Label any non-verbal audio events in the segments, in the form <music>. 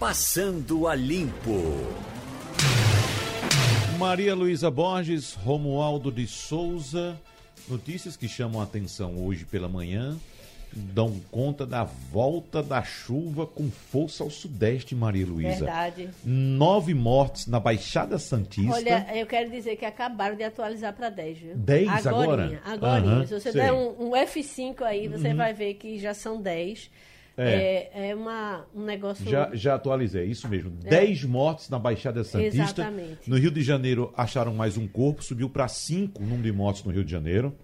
Passando a Limpo. Maria Luísa Borges, Romualdo de Souza. Notícias que chamam a atenção hoje pela manhã dão conta da volta da chuva com força ao sudeste, Maria Luísa. Verdade. Nove mortes na Baixada Santista. Olha, eu quero dizer que acabaram de atualizar para 10, viu? 10 agora? Agora. Aham, Se você sei. der um, um F5 aí, você vai ver que já são 10. É. É, é uma, um negócio... Já, já atualizei, isso mesmo. Dez mortes na Baixada Santista. Exatamente. No Rio de Janeiro acharam mais um corpo, subiu para cinco o número de mortes no Rio de Janeiro.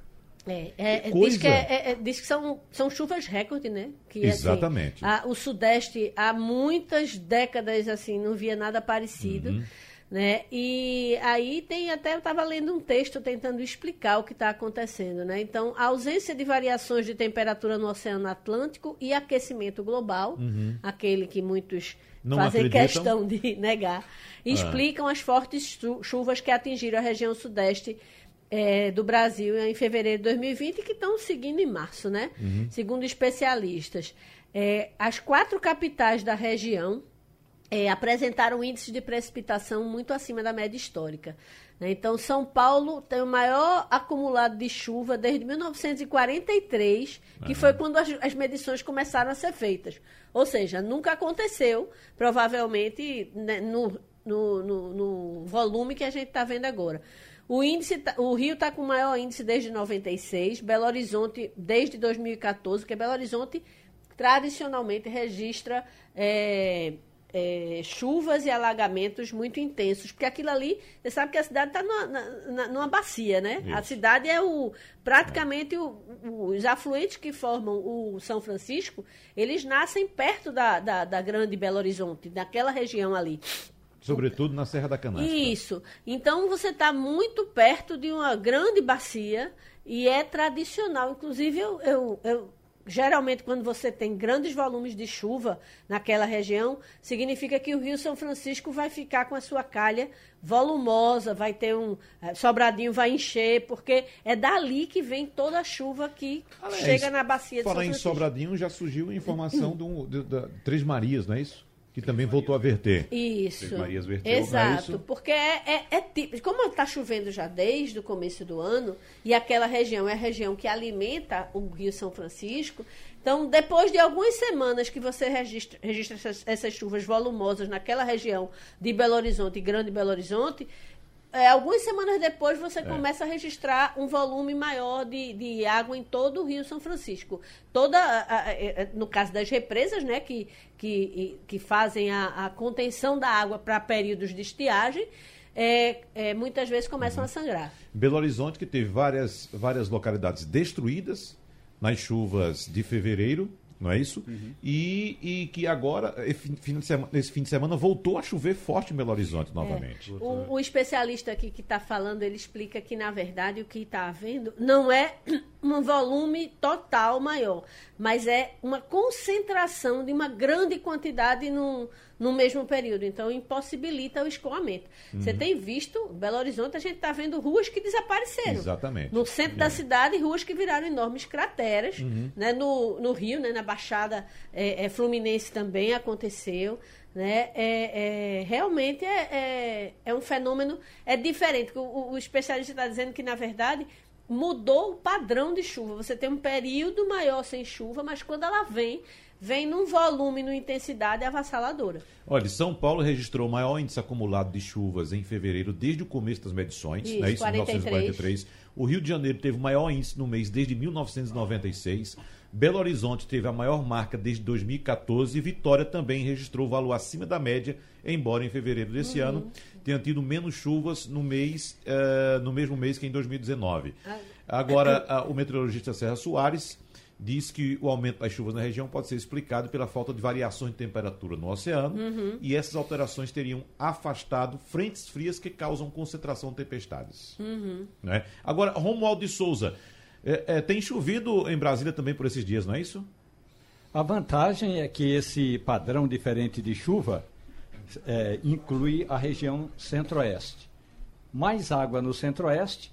É, é, Que diz que, é- é- é- diz que são, são chuvas recorde, né? Que, assim, Exatamente. a- o Sudeste, há muitas décadas, assim, não via nada parecido. Uhum. Né? E aí tem até, eu estava lendo um texto tentando explicar o que está acontecendo. Né? Então, a ausência de variações de temperatura no Oceano Atlântico e aquecimento global, aquele que muitos Uhum. Não fazem acreditam? questão de <laughs> negar, explicam as fortes chu- chuvas que atingiram a região sudeste eh, do Brasil em fevereiro de 2020 e que estão seguindo em março, né? Segundo especialistas. Eh, as quatro capitais da região eh, apresentaram índices de precipitação muito acima da média histórica. né? Então, São Paulo tem o maior acumulado de chuva desde 1943, que foi quando as, as medições começaram a ser feitas. Ou seja, nunca aconteceu, provavelmente, né, no, no, no- no volume que a gente está vendo agora. O, índice, tá- o Rio está com o maior índice desde 96, Belo Horizonte desde 2014, porque Belo Horizonte tradicionalmente registra é, é, chuvas e alagamentos muito intensos, porque aquilo ali, você sabe que a cidade está numa, na- numa bacia, né? A Isso. cidade é o praticamente o- os afluentes que formam o São Francisco, eles nascem perto da, da, da grande Belo Horizonte, daquela região ali. Sobretudo na Serra da Canastra. Isso. Então você está muito perto de uma grande bacia e é tradicional. Inclusive, eu, eu- eu- geralmente, quando você tem grandes volumes de chuva naquela região, significa que o Rio São Francisco vai ficar com a sua calha volumosa, vai ter um. eh, Sobradinho vai encher, porque é dali que vem toda a chuva que chega na bacia de São Falar em Francisco. Sobradinho, já surgiu informação <clears throat> de um- da Três Marias, não é isso? Que também voltou a verter. Isso. Verteu, é Exato. isso? Porque é, é, é típico. Como está chovendo já desde o começo do ano, e aquela região é a região que alimenta o Rio São Francisco, então, depois de algumas semanas que você registra, registra essas, essas chuvas volumosas naquela região de Belo Horizonte e Grande Belo Horizonte, é, algumas semanas depois você começa a registrar um volume maior de, de água em todo o Rio São Francisco. Toda, a- a- a- no caso das represas, né, que, que, que fazem a, a contenção da água para períodos de estiagem, é, é, muitas vezes começam a sangrar. Belo Horizonte, que teve várias, várias localidades destruídas nas chuvas de fevereiro, não é isso? E, e que agora, esse fim, de semana, voltou a chover forte em Belo Horizonte novamente. O, o especialista aqui que está falando, ele explica que, na verdade, o que está havendo não é um volume total maior, mas é uma concentração de uma grande quantidade no, no mesmo período. Então, impossibilita o escoamento. Você Uhum. tem visto, Belo Horizonte, a gente está vendo ruas que desapareceram. Exatamente. No centro É. da cidade, ruas que viraram enormes crateras. Uhum. Né? No, no Rio, né? na Baixada é, é, Fluminense também aconteceu. Né? É, é- realmente é, é, é um fenômeno é diferente. O- o especialista está dizendo que, na verdade, mudou o padrão de chuva. Você tem um período maior sem chuva, mas quando ela vem, vem num volume, numa intensidade avassaladora. Olha, São Paulo registrou o maior índice acumulado de chuvas em fevereiro desde o começo das medições, Isso, né? Isso, 43. 1943. O Rio de Janeiro teve o maior índice no mês desde 1996. Belo Horizonte teve a maior marca desde 2014 e Vitória também registrou valor acima da média, embora em fevereiro desse Uhum. ano tenha tido menos chuvas no mês, eh, no mesmo mês que em 2019. Ah. Agora, a- o meteorologista Serra Soares diz que o aumento das chuvas na região pode ser explicado pela falta de variações de temperatura no oceano Uhum. e essas alterações teriam afastado frentes frias que causam concentração de tempestades. Uhum. Né? Agora, Romualdo de Souza, é, é, tem chovido em Brasília também por esses dias, não é isso? A vantagem é que esse padrão diferente de chuva é, inclui a região centro-oeste. Mais água no centro-oeste,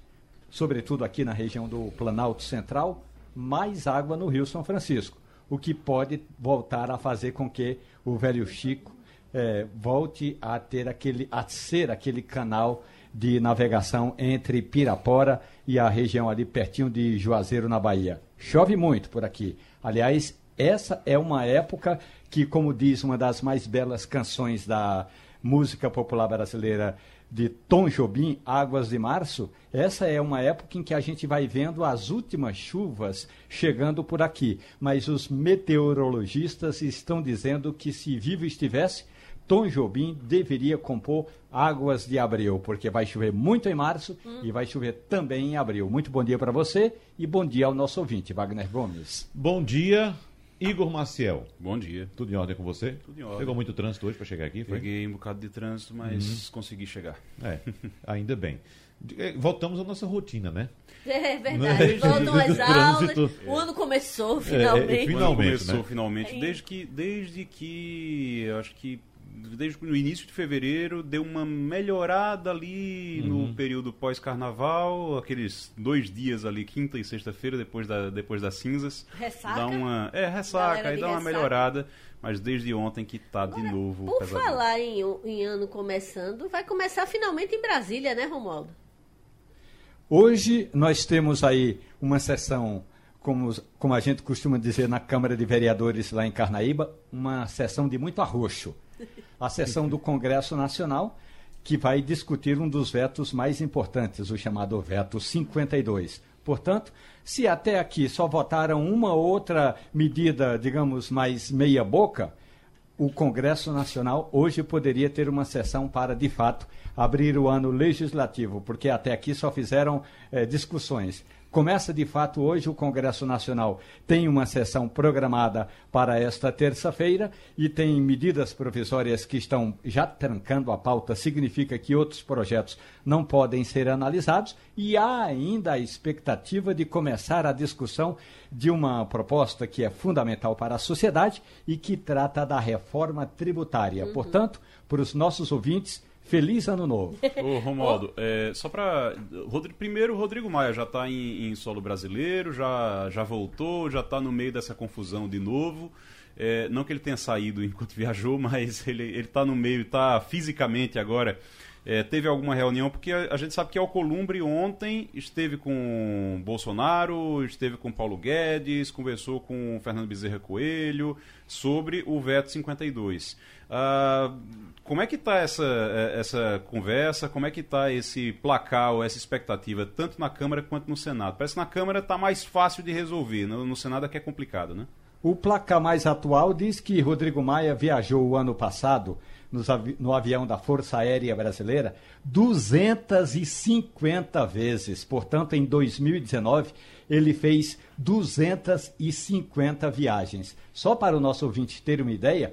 sobretudo aqui na região do Planalto Central, mais água no Rio São Francisco, o que pode voltar a fazer com que o velho Chico é, volte a ter aquele, a ser aquele canal de navegação entre Pirapora e a região ali pertinho de Juazeiro, na Bahia. Chove muito por aqui. Aliás, essa é uma época que, como diz uma das mais belas canções da música popular brasileira de Tom Jobim, Águas de Março, essa é uma época em que a gente vai vendo as últimas chuvas chegando por aqui. Mas os meteorologistas estão dizendo que se vivo estivesse, Tom Jobim deveria compor Águas de Abril, porque vai chover muito em março hum. e vai chover também em abril. Muito bom dia para você e bom dia ao nosso ouvinte, Wagner Gomes. Bom dia, Igor Maciel. Bom dia. Tudo em ordem com você? Tudo em ordem. Pegou muito trânsito hoje para chegar aqui? Foi? Peguei um bocado de trânsito, mas uhum. consegui chegar. É, ainda bem. Eh, voltamos à nossa rotina, né? <laughs> É verdade. <laughs> Voltam as aulas. O ano começou, finalmente. É, é, finalmente, o ano começou, né? finalmente. Desde que, desde que, acho que desde o início de fevereiro deu uma melhorada ali uhum. no período pós-carnaval, aqueles dois dias ali, quinta e sexta-feira, depois, da, depois das cinzas. Ressaca? Dá uma, é, ressaca, aí dá uma ressaca. melhorada, mas desde ontem que tá Agora, de novo Por falar em, em ano começando, vai começar finalmente em Brasília, né, Romualdo? Hoje nós temos aí uma sessão como, como a gente costuma dizer na Câmara de Vereadores lá em Carnaíba, uma sessão de muito arroxo a sessão do Congresso Nacional, que vai discutir um dos vetos mais importantes, o chamado veto 52. Portanto, se até aqui só votaram uma outra medida, digamos, mais meia-boca, o Congresso Nacional hoje poderia ter uma sessão para, de fato, abrir o ano legislativo, porque até aqui só fizeram eh, discussões. Começa de fato hoje o Congresso Nacional. Tem uma sessão programada para esta terça-feira e tem medidas provisórias que estão já trancando a pauta. Significa que outros projetos não podem ser analisados e há ainda a expectativa de começar a discussão de uma proposta que é fundamental para a sociedade e que trata da reforma tributária. Uhum. Portanto, para os nossos ouvintes, Feliz Ano Novo. <laughs> Ô, Romualdo, é, só para. Primeiro, o Rodrigo Maia já está em, em, solo brasileiro, já, já voltou, já está no meio dessa confusão de novo. É, não que ele tenha saído <laughs> enquanto viajou, mas ele está no meio, está fisicamente agora. É, teve alguma reunião, porque a, a, gente sabe que Alcolumbre ontem esteve com Bolsonaro, esteve com Paulo Guedes, conversou com Fernando Bezerra Coelho sobre o veto 52. Ah, como é que está essa, é, essa conversa? Como é que está esse placar ou essa expectativa, tanto na Câmara quanto no Senado? Parece que na Câmara está mais fácil de resolver, no, no Senado é que é complicado, né? O placar mais atual diz que Rodrigo Maia viajou o ano passado no avião da Força Aérea Brasileira 250 vezes. Portanto, em 2019, ele fez 250 viagens. Só para o nosso ouvinte ter uma ideia,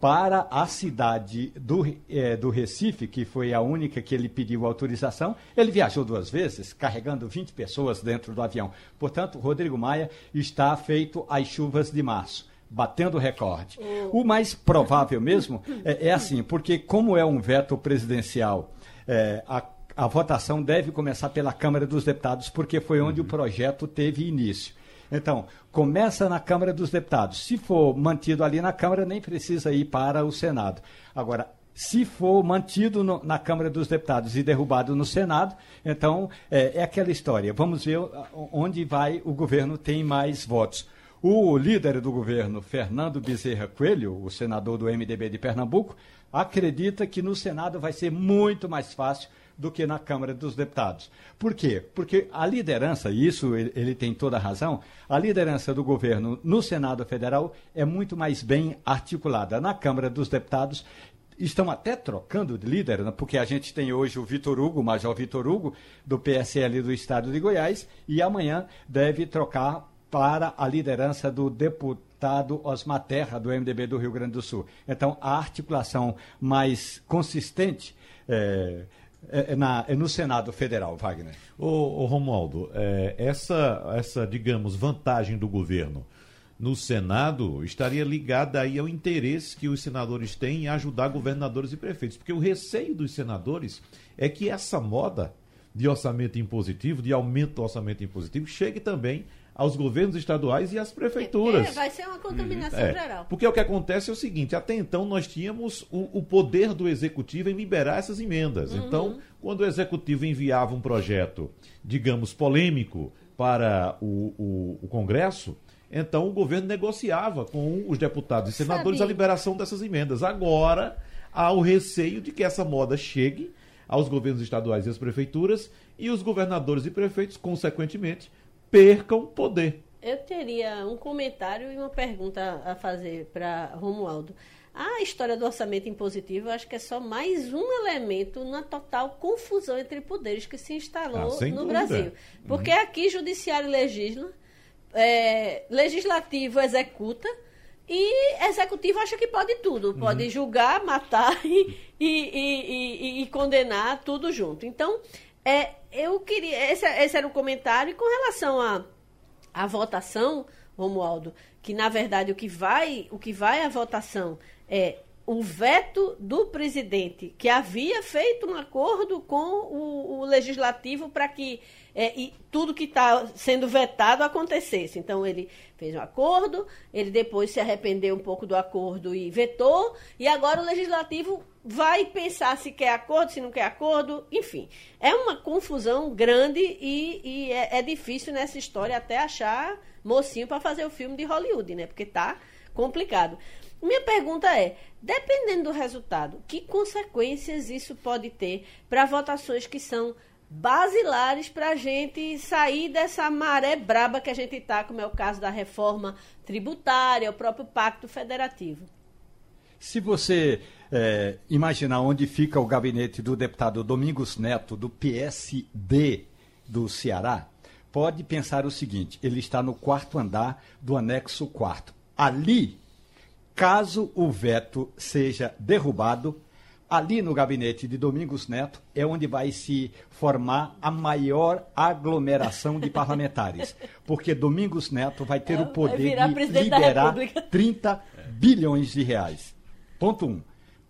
para a cidade do, é, do Recife, que foi a única que ele pediu autorização. Ele viajou duas vezes, carregando 20 pessoas dentro do avião. Portanto, Rodrigo Maia está feito às chuvas de março. Batendo recorde. O mais provável mesmo é, é assim, porque, como é um veto presidencial, é, a a votação deve começar pela Câmara dos Deputados, porque foi onde uhum. o projeto teve início. Então, começa na Câmara dos Deputados. Se for mantido ali na Câmara, nem precisa ir para o Senado. Agora, se for mantido no, na Câmara dos Deputados e derrubado no Senado, então é, é, aquela história. Vamos ver onde vai o governo tem mais votos. O líder do governo, Fernando Bezerra Coelho, o senador do MDB de Pernambuco, acredita que no Senado vai ser muito mais fácil do que na Câmara dos Deputados. Por quê? Porque a liderança, e isso ele, tem toda a razão, a liderança do governo no Senado Federal é muito mais bem articulada. Na Câmara dos Deputados, estão até trocando de líder, né? porque a gente tem hoje o Vitor Hugo, o Major Vitor Hugo, do PSL do Estado de Goiás, e amanhã deve trocar para a liderança do deputado Osmar Terra, do MDB do Rio Grande do Sul. Então, a articulação mais consistente é, é, é, na, é no Senado Federal, Wagner. Ô, Romualdo, é, essa, essa, digamos, vantagem do governo no Senado estaria ligada aí ao interesse que os senadores têm em ajudar governadores e prefeitos. Porque o receio dos senadores é que essa moda de orçamento impositivo, de aumento do orçamento impositivo, chegue também aos governos estaduais e às prefeituras. É, vai ser uma contaminação É, geral. Porque o que acontece é o seguinte: até então nós tínhamos o, o poder do executivo em liberar essas emendas. Uhum. Então, quando o executivo enviava um projeto, digamos, polêmico para o, o- o Congresso, então o governo negociava com os deputados e senadores Sabe- a liberação dessas emendas. Agora há o receio de que essa moda chegue aos governos estaduais e às prefeituras e os governadores e prefeitos, consequentemente, percam poder. Eu teria um comentário e uma pergunta a fazer para Romualdo. A história do orçamento impositivo, eu acho que é só mais um elemento na total confusão entre poderes que se instalou Ah, no dúvida. Brasil. Porque aqui judiciário legisla, é, legislativo executa e executivo acha que pode tudo. Pode julgar, matar <laughs> e, e- e- e- e condenar tudo junto. Então, é, eu queria. Esse, esse era o comentário. E com relação a a votação, Romualdo, que na verdade o que vai, o que vai à votação é o veto do presidente, que havia feito um acordo com o, o legislativo para que é, tudo que está sendo vetado acontecesse. Então ele fez um acordo, ele depois se arrependeu um pouco do acordo e vetou, e agora o legislativo vai pensar se quer acordo, se não quer acordo, enfim. É uma confusão grande e, e é, é difícil nessa história até achar mocinho para fazer o filme de Hollywood, né? Porque tá complicado. Minha pergunta é: dependendo do resultado, que consequências isso pode ter para votações que são basilares para a gente sair dessa maré braba que a gente está, como é o caso da reforma tributária, o próprio pacto federativo? Se você eh, imaginar onde fica o gabinete do deputado Domingos Neto, do PSD do Ceará, pode pensar o seguinte: ele está no quarto andar do anexo quarto. Ali, caso o veto seja derrubado, ali no gabinete de Domingos Neto é onde vai se formar a maior aglomeração de parlamentares. Porque Domingos Neto vai ter É, o poder de liberar República. 30 bilhões de reais. Ponto 1. Um.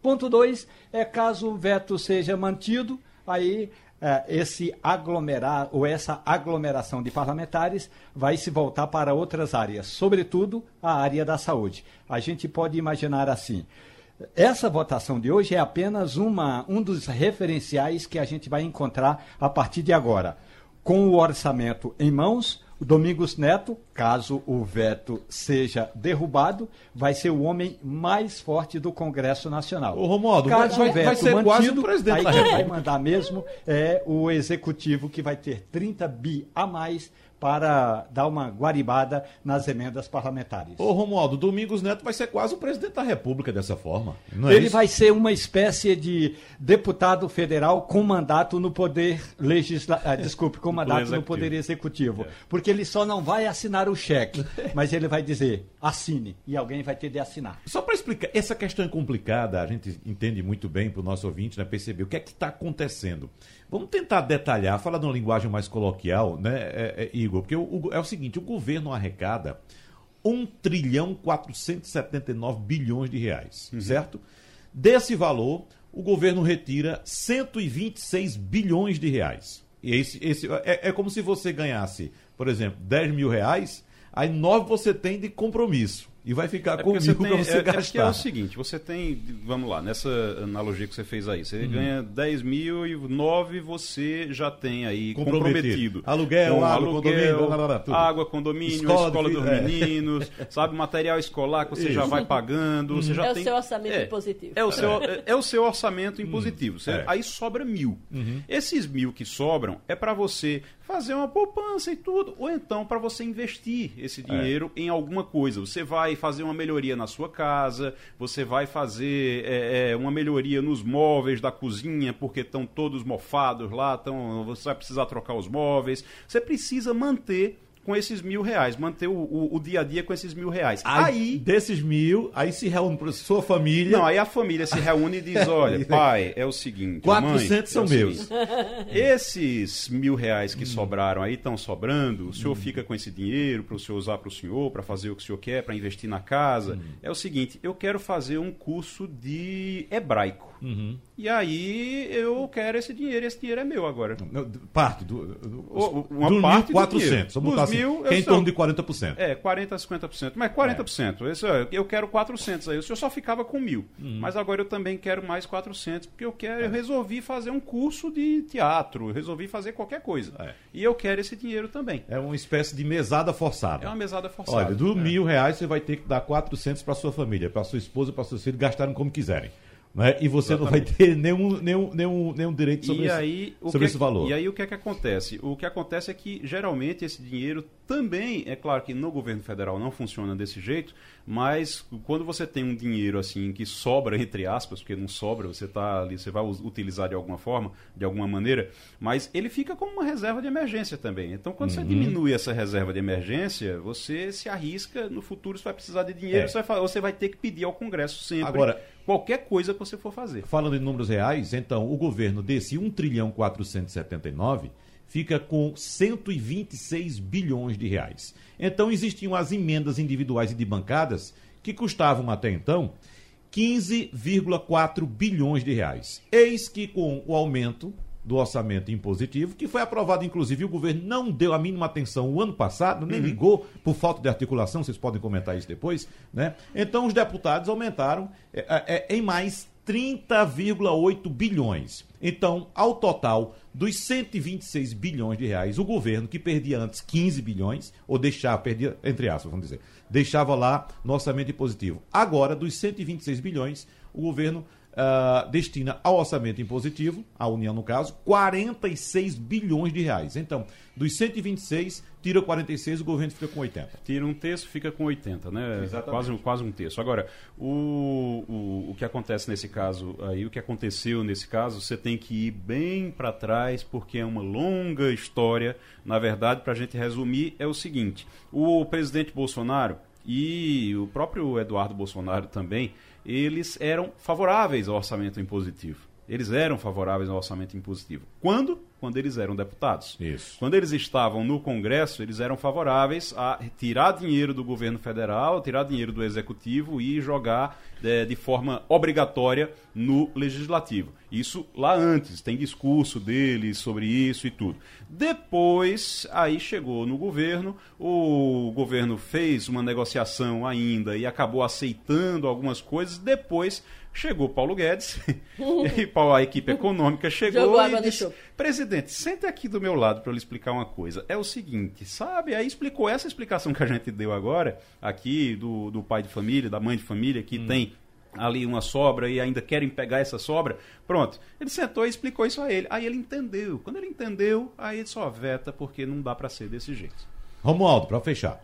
Ponto 2 é caso o veto seja mantido, aí eh, esse aglomerar ou essa aglomeração de parlamentares vai se voltar para outras áreas, sobretudo a área da saúde. A gente pode imaginar assim. Essa votação de hoje é apenas uma, um dos referenciais que a gente vai encontrar a partir de agora. Com o orçamento em mãos, o Domingos Neto, caso o veto seja derrubado, vai ser o homem mais forte do Congresso Nacional. Ô, Romualdo, caso vai- o veto vai ser mantido, o aí quem vai mandar mesmo é o executivo que vai ter 30 bi a mais para dar uma guaribada nas emendas parlamentares. Ô, Romualdo, Domingos Neto vai ser quase o presidente da República dessa forma. É Ele isso? vai ser uma espécie de deputado federal com mandato no poder legislativo. desculpe, com <laughs> mandato no poder executivo. Porque ele só não vai assinar o cheque, mas ele vai dizer, assine, e alguém vai ter de assinar. Só para explicar, essa questão é complicada, a gente entende muito bem para o nosso ouvinte né, perceber o que é que está acontecendo. Vamos tentar detalhar, falar de uma linguagem mais coloquial, né, é, é, Igor? Porque o- o- é o seguinte: o governo arrecada 1 trilhão 479 bilhões de reais, certo? Desse valor, o governo retira 126 bilhões de reais. E esse, esse, é, é como se você ganhasse, por exemplo, 10 mil reais, aí 9 você tem de compromisso. E vai ficar É com porque mil você tem, para você é, é porque gastar. é o seguinte, você tem, vamos lá, nessa analogia que você fez aí, Uhum. você ganha 10 mil e 9 você já tem aí Comprometido. comprometido. Aluguel, Com água, condomínio, lá, lá, lá, tudo. água, condomínio, Escola escola, de dos é. meninos, <laughs> sabe, material escolar que você já Isso. vai pagando, você já É o tem... seu orçamento é, impositivo. É o seu, é, é o seu orçamento impositivo. Você- é. Aí sobra mil. Uhum. Esses mil que sobram é para você fazer uma poupança e tudo, ou então para você investir esse dinheiro em alguma coisa. Você vai fazer uma melhoria na sua casa, você vai fazer é, é, uma melhoria nos móveis da cozinha, porque estão todos mofados lá, então você vai precisar trocar os móveis. Você precisa manter com esses mil reais, manter o, o- o dia a dia com esses mil reais. Aí, aí desses mil, aí se reúne para sua família. não, aí a família se reúne e diz: <laughs> olha, pai, é o seguinte. 400 mãe, são é meus. seguinte, <laughs> Esses mil reais que sobraram aí estão sobrando, o senhor fica com esse dinheiro para o senhor usar para o senhor, para fazer o que o senhor quer, para investir na casa. É o seguinte: eu quero fazer um curso de hebraico. Uhum. E aí eu quero esse dinheiro, e esse dinheiro é meu agora. Parte do. do uma do parte 1.400. Vamos botar assim, mil, que é em torno de 40%. É, 40% a 50%. Mas 40%. É. Esse, eu quero 400 aí. O senhor só ficava com mil. Uhum. Mas agora eu também quero mais 400, porque eu quero. É. Eu resolvi fazer um curso de teatro, resolvi fazer qualquer coisa. É. E eu quero esse dinheiro também. É uma espécie de mesada forçada. É uma mesada forçada. Olha, do é. mil reais você vai ter que dar 400 para sua família, para sua esposa, para seus filhos gastarem como quiserem. Né? E você Exatamente. não vai ter nenhum, nenhum, nenhum, nenhum direito sobre, aí, esse, sobre é esse valor. E aí o que é que acontece? O que acontece é que geralmente esse dinheiro também, é claro que no governo federal não funciona desse jeito, mas quando você tem um dinheiro assim que sobra entre aspas, porque não sobra, você tá ali, você vai utilizar de alguma forma, de alguma maneira, mas ele fica como uma reserva de emergência também. Então quando uhum. você diminui essa reserva de emergência, você se arrisca, no futuro você vai precisar de dinheiro, é. você, vai, você vai ter que pedir ao Congresso sempre. Agora, qualquer coisa que você for fazer. Falando em números reais, então o governo desse 1 trilhão 479 fica com 126 bilhões de reais. Então existiam as emendas individuais e de bancadas que custavam até então 15,4 bilhões de reais. Eis que com o aumento do orçamento impositivo, que foi aprovado, inclusive, o governo não deu a mínima atenção o ano passado, nem uhum. ligou por falta de articulação, vocês podem comentar isso depois, né? Então os deputados aumentaram é, é, é em mais 30,8 bilhões. Então, ao total dos 126 bilhões de reais, o governo, que perdia antes 15 bilhões, ou deixava, perdia, entre aspas, vamos dizer, deixava lá no orçamento positivo. Agora, dos 126 bilhões, o governo uh, destina ao orçamento impositivo, a União no caso, 46 bilhões de reais. Então, dos 126, tira 46, o governo fica com 80. Tira um terço, fica com 80, né? Exatamente. Quase, quase um terço. Agora, o, o, o que acontece nesse caso aí, o que aconteceu nesse caso, você tem que ir bem para trás, porque é uma longa história. Na verdade, para a gente resumir, é o seguinte: o presidente Bolsonaro e o próprio Eduardo Bolsonaro também eles eram favoráveis ao orçamento impositivo. Eles eram favoráveis ao orçamento impositivo. Quando? Quando eles eram deputados. Isso. Quando eles estavam no Congresso, eles eram favoráveis a tirar dinheiro do governo federal, tirar dinheiro do executivo e jogar é, de forma obrigatória no legislativo. Isso lá antes, tem discurso deles sobre isso e tudo. Depois, aí chegou no governo, o governo fez uma negociação ainda e acabou aceitando algumas coisas. Depois chegou Paulo Guedes <laughs> e a equipe econômica chegou e disse: Presidente, sente aqui do meu lado para eu lhe explicar uma coisa. É o seguinte, sabe? Aí explicou essa explicação que a gente deu agora, aqui, do, do pai de família, da mãe de família, que hum. tem ali uma sobra e ainda querem pegar essa sobra. Pronto. Ele sentou e explicou isso a ele. Aí ele entendeu. Quando ele entendeu, aí ele só veta porque não dá para ser desse jeito. Romualdo, para fechar.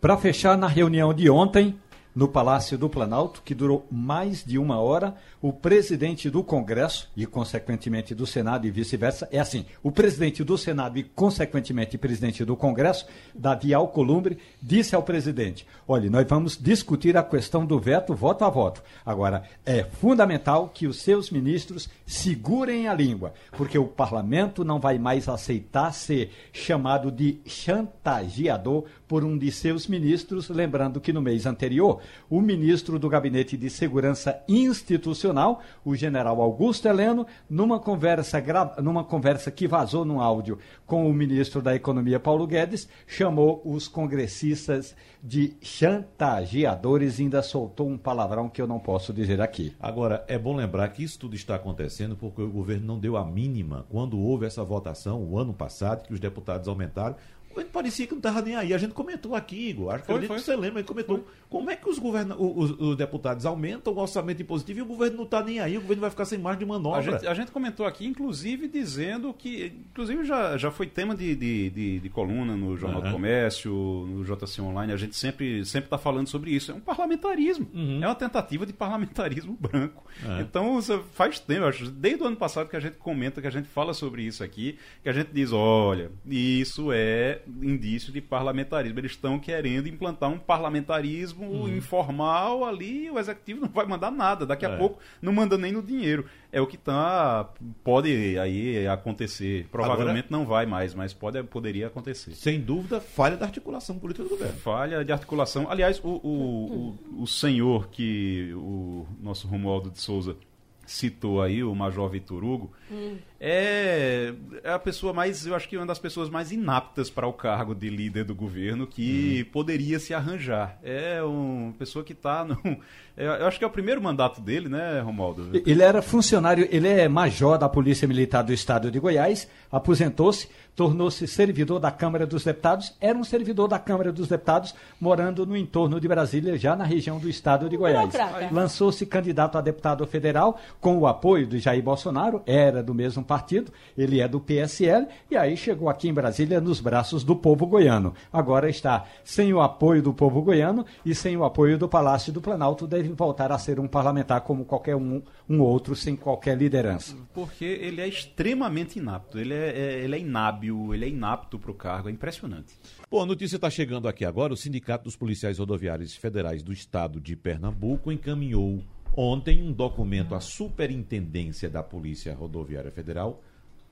Para fechar, na reunião de ontem, no Palácio do Planalto, que durou mais de uma hora. O presidente do Congresso e, consequentemente, do Senado e vice-versa, é assim: o presidente do Senado e, consequentemente, presidente do Congresso, Davi Alcolumbre, disse ao presidente: olha, nós vamos discutir a questão do veto voto a voto. Agora, é fundamental que os seus ministros segurem a língua, porque o parlamento não vai mais aceitar ser chamado de chantageador por um de seus ministros, lembrando que no mês anterior, o ministro do Gabinete de Segurança Institucional, o general Augusto Heleno, numa conversa, numa conversa que vazou no áudio com o ministro da Economia, Paulo Guedes, chamou os congressistas de chantageadores e ainda soltou um palavrão que eu não posso dizer aqui. Agora, é bom lembrar que isso tudo está acontecendo porque o governo não deu a mínima quando houve essa votação, o ano passado, que os deputados aumentaram parecia que não estava nem aí. A gente comentou aqui, Igor. Acho que foi, foi. você lembra, a gente comentou. Foi. Como é que os, governa, os, os, deputados aumentam o orçamento impositivo e o governo não está nem aí? O governo vai ficar sem margem de manobra. A gente, a gente, comentou aqui, inclusive, dizendo que. Inclusive, já, já foi tema de, de, de, de coluna no Jornal uhum. do Comércio, no JC Online. A gente sempre está falando sobre isso. É um parlamentarismo. Uhum. É uma tentativa de parlamentarismo <laughs> branco. Uhum. Então, faz tempo, acho, desde o ano passado que a gente comenta, que a gente fala sobre isso aqui, que a gente diz: olha, isso é indício de parlamentarismo. Eles estão querendo implantar um parlamentarismo uhum. informal ali, o executivo não vai mandar nada. Daqui a é. pouco não manda nem no dinheiro. É o que tá, pode aí acontecer. Provavelmente Agora, não vai mais, mas pode, poderia acontecer. Sem dúvida, falha da articulação política do governo. Falha de articulação. Aliás, o, o, o, o senhor que o nosso Romualdo de Souza citou aí, o Major Vitor Hugo, hum. é, é a pessoa mais, eu acho que é uma das pessoas mais inaptas para o cargo de líder do governo que hum. poderia se arranjar. É uma pessoa que está no. <laughs> É, eu acho que é o primeiro mandato dele, né, Romualdo? Ele era funcionário, ele é major da Polícia Militar do Estado de Goiás, aposentou-se tornou-se servidor da Câmara dos Deputados, era um servidor da Câmara dos Deputados, morando no entorno de Brasília, já na região do estado de Goiás. Lançou-se candidato a deputado federal com o apoio do Jair Bolsonaro, era do mesmo partido, ele é do PSL, e aí chegou aqui em Brasília nos braços do povo goiano. Agora está sem o apoio do povo goiano e sem o apoio do Palácio do Planalto, deve voltar a ser um parlamentar como qualquer um, um outro, sem qualquer liderança. Porque ele é extremamente inapto, ele é, é ele é inábil ele é inapto para o cargo, é impressionante. Bom, a notícia está chegando aqui agora. O Sindicato dos Policiais Rodoviários Federais do Estado de Pernambuco encaminhou ontem um documento à Superintendência da Polícia Rodoviária Federal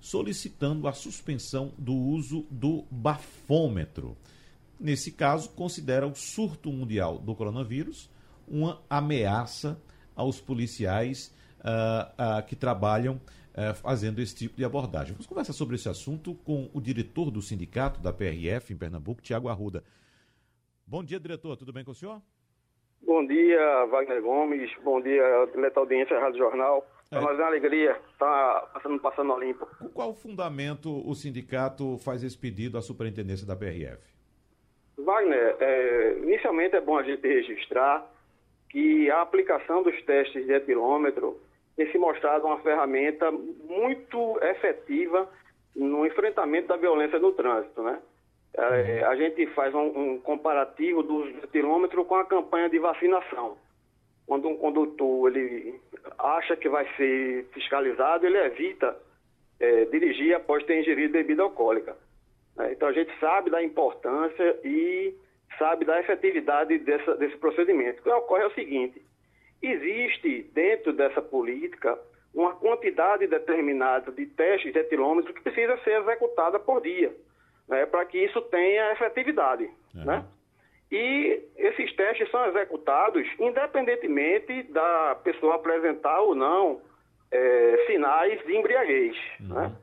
solicitando a suspensão do uso do bafômetro. Nesse caso, considera o surto mundial do coronavírus uma ameaça aos policiais uh, uh, que trabalham é, fazendo esse tipo de abordagem. Vamos conversar sobre esse assunto com o diretor do sindicato da PRF em Pernambuco, Tiago Arruda. Bom dia, diretor. Tudo bem com o senhor? Bom dia, Wagner Gomes. Bom dia, Leta Audiência Rádio Jornal. Para é. nós é uma alegria estar tá passando, passando a limpo. Com qual fundamento o sindicato faz esse pedido à superintendência da PRF? Wagner, é, inicialmente é bom a gente registrar que a aplicação dos testes de etilômetro tem se mostrado uma ferramenta muito efetiva no enfrentamento da violência no trânsito, né? É, a gente faz um, um comparativo do quilômetro com a campanha de vacinação. Quando um condutor ele acha que vai ser fiscalizado, ele evita é, dirigir após ter ingerido bebida alcoólica. Né? Então a gente sabe da importância e sabe da efetividade dessa, desse procedimento. O que ocorre é o seguinte: Existe dentro dessa política uma quantidade determinada de testes de etilômetro que precisa ser executada por dia, né, para que isso tenha efetividade. Uhum. Né? E esses testes são executados independentemente da pessoa apresentar ou não é, sinais de embriaguez. Uhum. Né?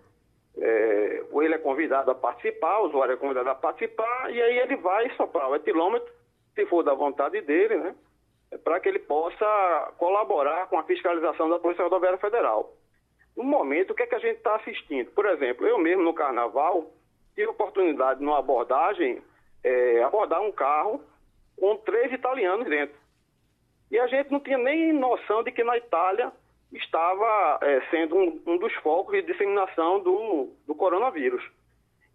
É, ou ele é convidado a participar, o usuário é convidado a participar, e aí ele vai soprar o etilômetro, se for da vontade dele, né? Para que ele possa colaborar com a fiscalização da Polícia Rodoviária Federal. No momento, o que, é que a gente está assistindo? Por exemplo, eu mesmo no Carnaval tive oportunidade, numa abordagem, é, abordar um carro com três italianos dentro. E a gente não tinha nem noção de que na Itália estava é, sendo um, um, dos focos de disseminação do, do coronavírus.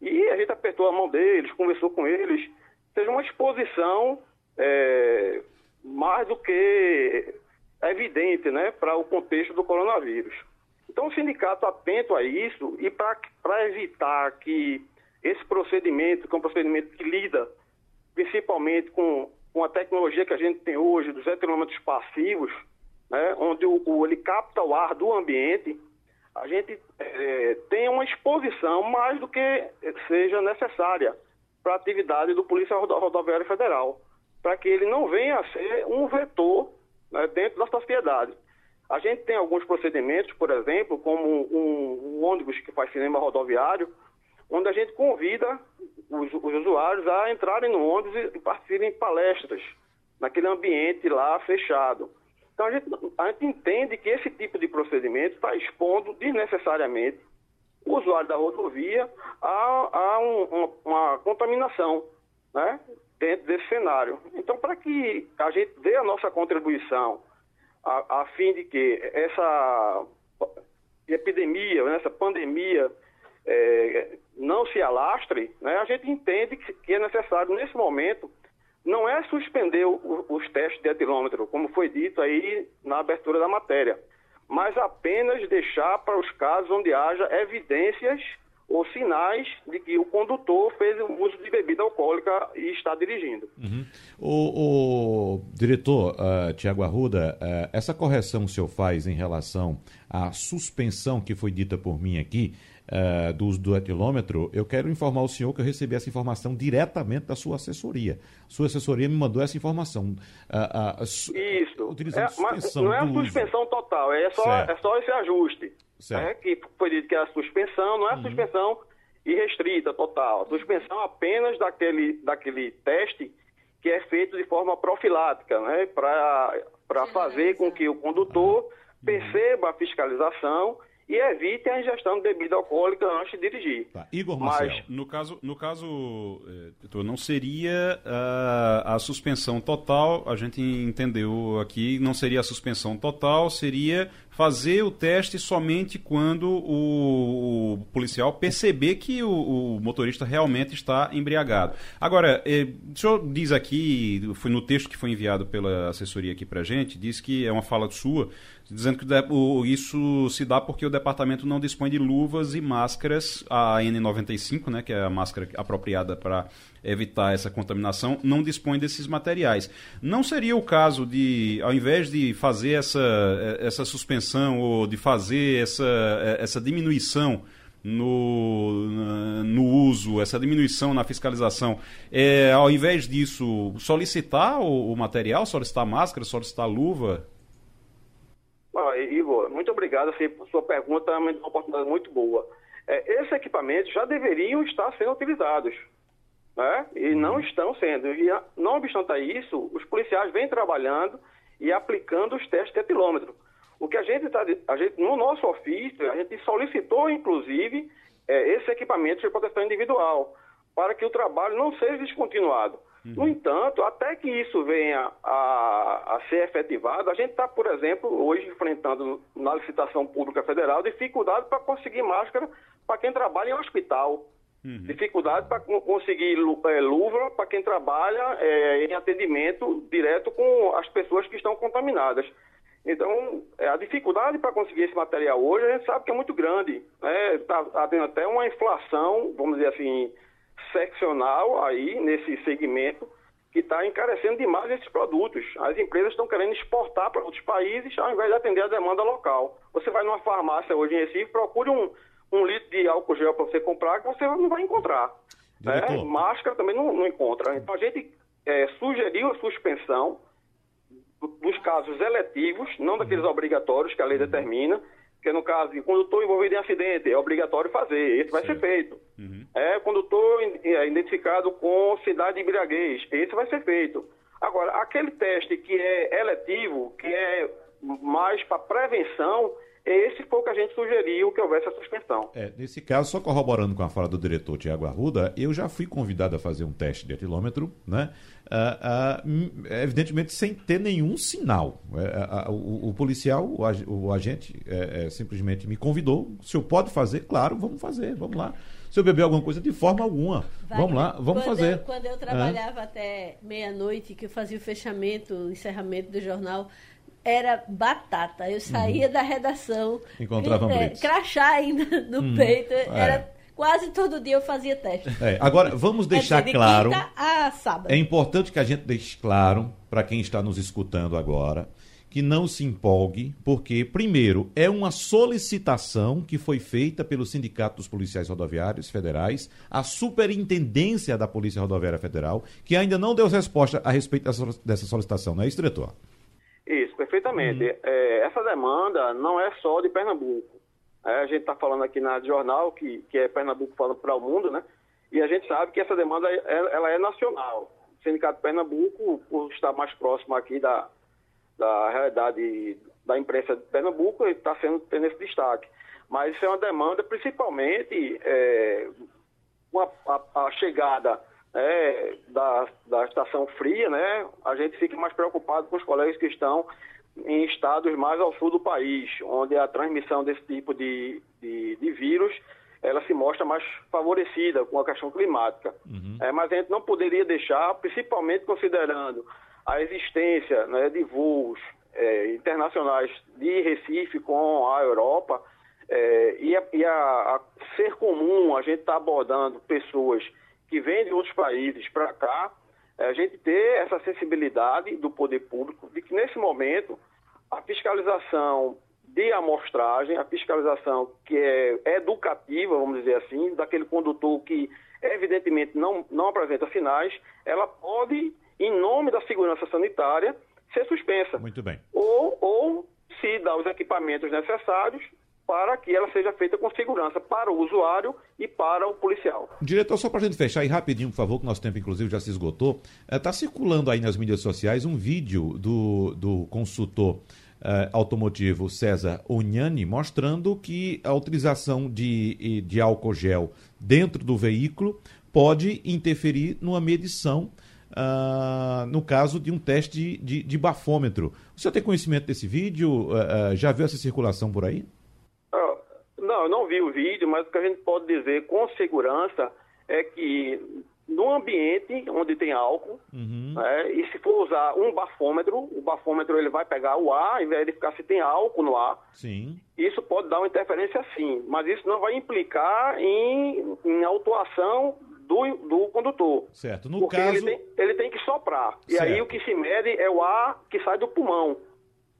E a gente apertou a mão deles, conversou com eles. Seja uma exposição é, mais do que evidente né, para o contexto do coronavírus. Então, o sindicato atento a isso e para evitar que esse procedimento, que é um procedimento que lida principalmente com, com a tecnologia que a gente tem hoje, dos etilômetros passivos, né, onde o, o, ele capta o ar do ambiente, a gente é, tem uma exposição mais do que seja necessária para a atividade do Polícia Rodoviária Federal para que ele não venha a ser um vetor né, dentro da sociedade. A gente tem alguns procedimentos, por exemplo, como um, um ônibus que faz cinema rodoviário, onde a gente convida os, os usuários a entrarem no ônibus e participarem em palestras, naquele ambiente lá fechado. Então a gente, a gente entende que esse tipo de procedimento está expondo desnecessariamente o usuário da rodovia a, a um, uma, uma contaminação. Né? Dentro desse cenário. Então, para que a gente dê a nossa contribuição a, a fim de que essa epidemia, né, essa pandemia é, não se alastre, né, a gente entende que, é necessário, nesse momento, não é suspender o, os testes de etilômetro, como foi dito aí na abertura da matéria, mas apenas deixar para os casos onde haja evidências ou sinais de que o condutor fez o uso de bebida alcoólica e está dirigindo. Uhum. O, o, diretor uh, Tiago Arruda, uh, essa correção que o senhor faz em relação à suspensão que foi dita por mim aqui uh, do uso do etilômetro, eu quero informar o senhor que eu recebi essa informação diretamente da sua assessoria. Sua assessoria me mandou essa informação. Su... Isso. É, mas suspensão não é a do uso. suspensão total, é só, Certo. é só esse ajuste. Certo. Uhum. né, que foi dito que é a suspensão, não é a suspensão irrestrita, total. A suspensão apenas daquele, daquele teste que é feito de forma profilática, né, para fazer com que o condutor Uhum. perceba a fiscalização e evite a ingestão de bebida alcoólica antes de dirigir. Tá. Igor Mas- Marcel. No caso, no caso eh, doutor, não seria ah, a suspensão total, a gente entendeu aqui, não seria a suspensão total, seria fazer o teste somente quando o, o policial perceber que o, o motorista realmente está embriagado. Agora, eh, o senhor diz aqui, foi no texto que foi enviado pela assessoria aqui para gente, diz que é uma fala sua, dizendo que isso se dá porque o departamento não dispõe de luvas e máscaras, a N95, né, que é a máscara apropriada para evitar essa contaminação, não dispõe desses materiais. Não seria o caso de, ao invés de fazer essa, eh, essa suspensão ou de fazer essa, eh, essa diminuição no, no uso, essa diminuição na fiscalização, é, ao invés disso, solicitar o, o material, solicitar máscara, solicitar luva? Ah, Igor, muito obrigado assim, por sua pergunta, é uma oportunidade muito boa. É, esses equipamentos já deveriam estar sendo utilizados, né? e não estão sendo. E, não obstante isso, os policiais vêm trabalhando e aplicando os testes de etilômetro. O que a gente está, a gente, no nosso ofício, a gente solicitou, inclusive, é, esses equipamentos de proteção individual, para que o trabalho não seja descontinuado. No entanto, até que isso venha a, a ser efetivado, a gente está, por exemplo, hoje enfrentando na licitação pública federal dificuldade para conseguir máscara para quem trabalha em hospital. Dificuldade para conseguir eh, luva para quem trabalha eh, em atendimento direto com as pessoas que estão contaminadas. Então, eh, a dificuldade para conseguir esse material hoje, a gente sabe que é muito grande. Está tendo até uma inflação, vamos dizer assim, seccional aí nesse segmento que está encarecendo demais esses produtos. As empresas estão querendo exportar para outros países ao invés de atender a demanda local. Você vai numa farmácia hoje em Recife, procure um, um litro de álcool gel para você comprar que você não vai encontrar. né? Máscara também não, não encontra. Então a gente eh, sugeriu a suspensão dos casos eletivos, não daqueles obrigatórios que a lei determina, que no caso de condutor envolvido em acidente, é obrigatório fazer, esse vai ser feito. É condutor in- é, identificado com cidade de embriaguez, esse vai ser feito. Agora, aquele teste que é eletivo, que é mais para prevenção, esse foi o que a gente sugeriu que houvesse a suspensão. É, nesse caso, só corroborando com a fala do diretor Tiago Arruda, eu já fui convidado a fazer um teste de etilômetro, né? Ah, hum, evidentemente sem ter nenhum sinal. Ah, o, o policial, o, ag- o agente, é, é, simplesmente me convidou. Se eu pode fazer, claro, vamos fazer, vamos lá. Se eu beber alguma coisa, de forma alguma, vamos lá, vamos quando fazer. Eu, quando eu trabalhava até meia-noite, que eu fazia o fechamento, o encerramento do jornal, era batata. Eu saía da redação. Uhum. Encontrava é, crachá ainda no peito. É. Era quase todo dia eu fazia teste. É, agora, vamos Quer deixar dizer, de claro. quinta a sábado. É importante que a gente deixe claro para quem está nos escutando agora que não se empolgue, porque, primeiro, é uma solicitação que foi feita pelo Sindicato dos Policiais Rodoviários Federais, a Superintendência da Polícia Rodoviária Federal, que ainda não deu resposta a respeito dessa solic- dessa solicitação, não é isso, diretor? Isso, perfeitamente. É, essa demanda não é só de Pernambuco. É, a gente está falando aqui na jornal, que, que é Pernambuco falando para o mundo, né? E a gente sabe que essa demanda é- ela é nacional. O Sindicato Pernambuco, por estar mais próximo aqui da, da realidade da imprensa de Pernambuco, está sendo tendo esse destaque. Mas isso é uma demanda principalmente é, com a, a- chegada né, da, da estação fria, né, a gente fica mais preocupado com os colegas que estão em estados mais ao sul do país, onde a transmissão desse tipo de, de, de vírus ela se mostra mais favorecida com a questão climática. É, mas a gente não poderia deixar, principalmente considerando a existência né, de voos é, internacionais de Recife com a Europa, é, e, a, e a- a ser comum a gente estar abordando pessoas que vêm de outros países para cá, é, a gente ter essa sensibilidade do poder público de que nesse momento a fiscalização de amostragem, a fiscalização que é educativa, vamos dizer assim, daquele condutor que evidentemente não, não apresenta sinais, ela pode, em nome da segurança sanitária, ser suspensa. Muito bem. Ou, ou se dá os equipamentos necessários para que ela seja feita com segurança para o usuário e para o policial. Diretor, só para a gente fechar aí rapidinho, por favor, que nosso tempo inclusive já se esgotou. Está circulando aí nas mídias sociais um vídeo do, do consultor uh, automotivo César Oniani mostrando que a utilização de, de álcool gel dentro do veículo pode interferir numa medição, uh, no caso de um teste de, de, bafômetro. O senhor tem conhecimento desse vídeo? Uh, já viu essa circulação por aí? Não, eu não vi o vídeo, mas o que a gente pode dizer com segurança é que no ambiente onde tem álcool, uhum. né, e se for usar um bafômetro, o bafômetro ele vai pegar o ar e verificar se tem álcool no ar. Sim. Isso pode dar uma interferência sim, mas isso não vai implicar em, em autuação do, do condutor. Certo. No porque caso... ele, tem, ele tem que soprar. Certo. E aí o que se mede é o ar que sai do pulmão.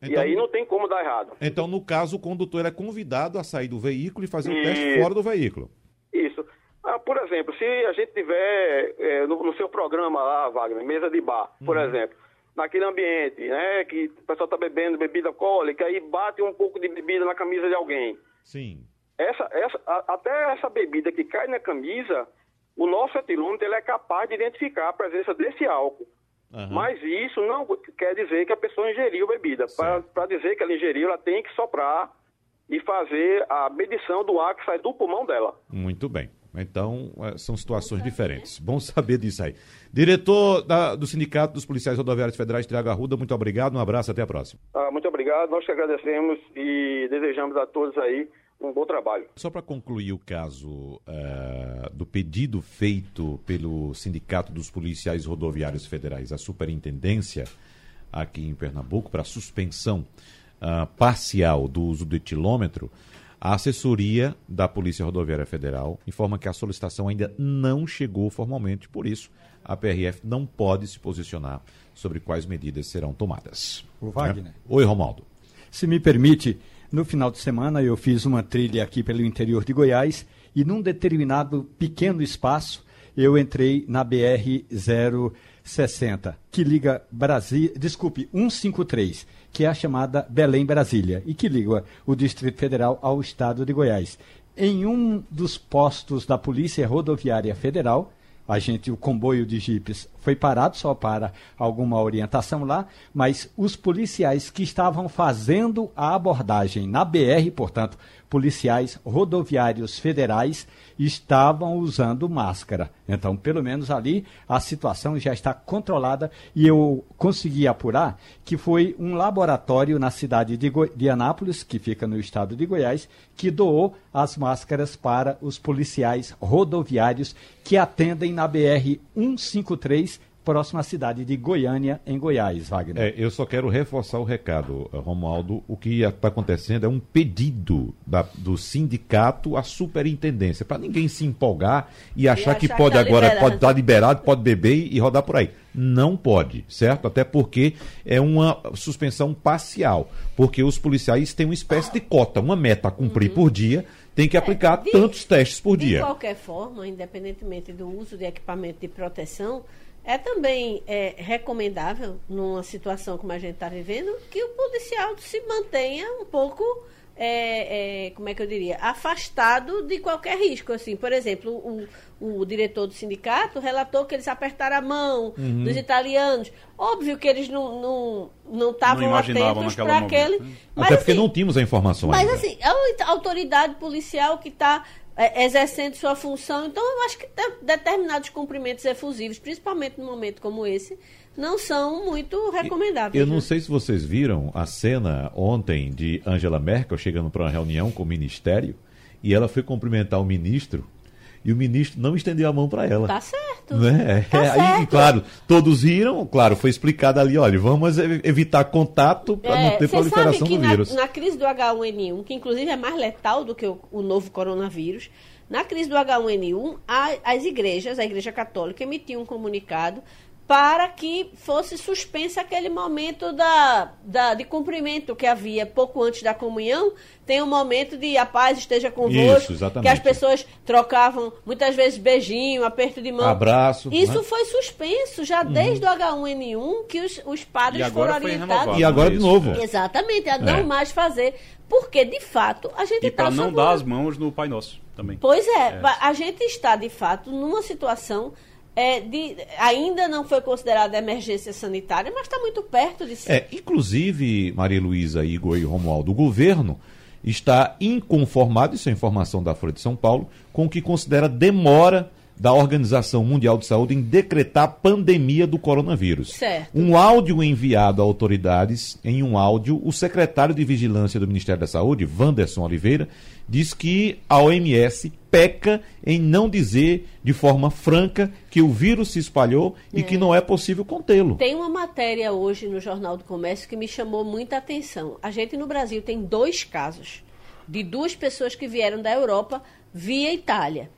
Então, e aí não tem como dar errado. Então, no caso, o condutor é convidado a sair do veículo e fazer o um teste fora do veículo. Isso. Ah, por exemplo, se a gente tiver é, no, no, seu programa lá, Wagner, mesa de bar, por uhum. exemplo, naquele ambiente, né, que o pessoal está bebendo bebida alcoólica, aí bate um pouco de bebida na camisa de alguém. Sim. Essa, essa, a, até essa bebida que cai na camisa, o nosso etilômetro ele é capaz de identificar a presença desse álcool. Uhum. Mas isso não quer dizer que a pessoa ingeriu bebida. Para dizer que ela ingeriu, ela tem que soprar e fazer a medição do ar que sai do pulmão dela. Muito bem. Então, é, são situações diferentes. Bom saber disso aí. Diretor da, do Sindicato dos Policiais Rodoviários Federais, Tiago Arruda, muito obrigado, um abraço, até a próxima. Ah, muito obrigado, nós que agradecemos e desejamos a todos aí um bom trabalho. Só para concluir o caso uh, do pedido feito pelo Sindicato dos Policiais Rodoviários Federais à Superintendência aqui em Pernambuco para suspensão uh, parcial do uso do etilômetro, a assessoria da Polícia Rodoviária Federal informa que a solicitação ainda não chegou formalmente, por isso a PRF não pode se posicionar sobre quais medidas serão tomadas. O Wagner. Né? Oi, Romaldo. Se me permite, no final de semana eu fiz uma trilha aqui pelo interior de Goiás e num determinado pequeno espaço eu entrei na BR 060, que liga Brasília, desculpe, 153, que é a chamada Belém Brasília e que liga o Distrito Federal ao estado de Goiás. Em um dos postos da Polícia Rodoviária Federal, a gente, o comboio de jipes foi parado só para alguma orientação lá, mas os policiais que estavam fazendo a abordagem na BR, portanto, policiais rodoviários federais estavam usando máscara. Então, pelo menos ali a situação já está controlada e eu consegui apurar que foi um laboratório na cidade de, Go de Anápolis, que fica no estado de Goiás, que doou as máscaras para os policiais rodoviários que atendem na BR 153 próxima à cidade de Goiânia, em Goiás, Wagner. É, eu só quero reforçar o recado, eh, Romualdo. O que está acontecendo é um pedido da, do sindicato à superintendência, para ninguém se empolgar e achar, e achar que pode que tá agora, liberado. pode estar tá liberado, pode beber e rodar por aí. Não pode, certo? Até porque é uma suspensão parcial, porque os policiais têm uma espécie de cota, uma meta a cumprir uhum. por dia tem que aplicar é, de, tantos testes por dia. De qualquer forma, independentemente do uso de equipamento de proteção, é também é, recomendável, numa situação como a gente está vivendo, que o policial se mantenha um pouco, é, é, como é que eu diria, afastado de qualquer risco. Assim, por exemplo, o, o diretor do sindicato relatou que eles apertaram a mão uhum. dos italianos. Óbvio que eles não estavam não, não atentos para aquele. Mas, Até porque assim, não tínhamos a informação Mas ainda. assim, é a autoridade policial que está exercendo sua função. Então, eu acho que determinados cumprimentos efusivos, principalmente num momento como esse, não são muito recomendáveis. Eu não né? sei se vocês viram a cena ontem de Angela Merkel chegando para uma reunião com o ministério e ela foi cumprimentar o ministro e o ministro não estendeu a mão para ela. Tá certo. Né? Tá é, certo. Aí, claro, todos riram, claro, foi explicado ali, olha, vamos evitar contato para é, não ter proliferação do vírus. Na, na crise do H1N1, que inclusive é mais letal do que o, o novo coronavírus, na crise do H1N1, a, as igrejas, a Igreja Católica emitiu um comunicado para que fosse suspenso aquele momento da, da, de cumprimento que havia pouco antes da comunhão. Tem um momento de a paz esteja convosco, Isso, que as pessoas trocavam muitas vezes beijinho, aperto de mão. Abraço. Isso né? foi suspenso já desde o H1N1 que os, os padres foram orientados. E agora de Isso, novo. é. Exatamente, a não É. mais fazer. Porque, de fato, a gente E está para não dar as mãos no Pai Nosso também. Pois é, a gente está, de fato, numa situação. É, de, ainda não foi considerada emergência sanitária, mas está muito perto de ser. É, inclusive, Maria Luísa, Igor e Romualdo, o governo está inconformado, isso é informação da Folha de São Paulo, com o que considera demora da Organização Mundial de Saúde em decretar a pandemia do coronavírus. Certo. Um áudio enviado a autoridades, em um áudio, o secretário de Vigilância do Ministério da Saúde, Wanderson Oliveira, diz que a OMS peca em não dizer de forma franca que o vírus se espalhou e que não é possível contê-lo. Tem uma matéria hoje no Jornal do Comércio que me chamou muita atenção. A gente no Brasil tem dois casos de duas pessoas que vieram da Europa via Itália.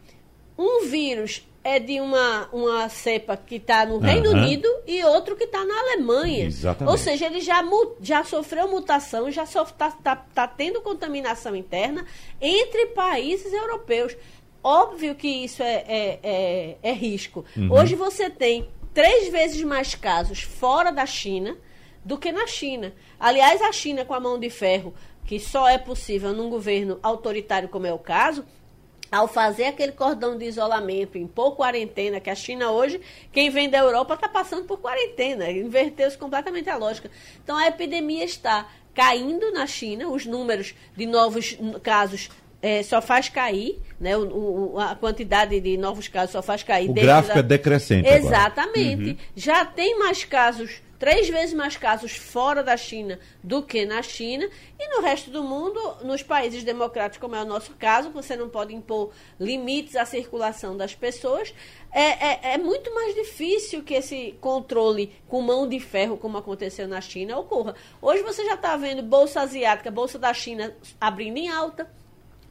Um vírus é de uma, uma cepa que está no Reino. Unido e outro que está na Alemanha. Exatamente. Ou seja, ele já, já sofreu mutação, já está tá, tá tendo contaminação interna entre países europeus. Óbvio que isso é, é, é, é risco. Hoje você tem três vezes mais casos fora da China do que na China. Aliás, a China com a mão de ferro, que só é possível num governo autoritário como é o caso, ao fazer aquele cordão de isolamento, impor quarentena, que a China hoje, quem vem da Europa está passando por quarentena, inverteu-se completamente a lógica. Então a epidemia está caindo na China, os números de novos casos eh, só faz cair, né? O- o- a quantidade de novos casos só faz cair. O gráfico da- é decrescente agora. Exatamente. Já tem mais casos, três vezes mais casos fora da China do que na China. E no resto do mundo, nos países democráticos, como é o nosso caso, você não pode impor limites à circulação das pessoas. É, é, é muito mais difícil que esse controle com mão de ferro, como aconteceu na China, ocorra. Hoje você já está vendo Bolsa Asiática, Bolsa da China abrindo em alta.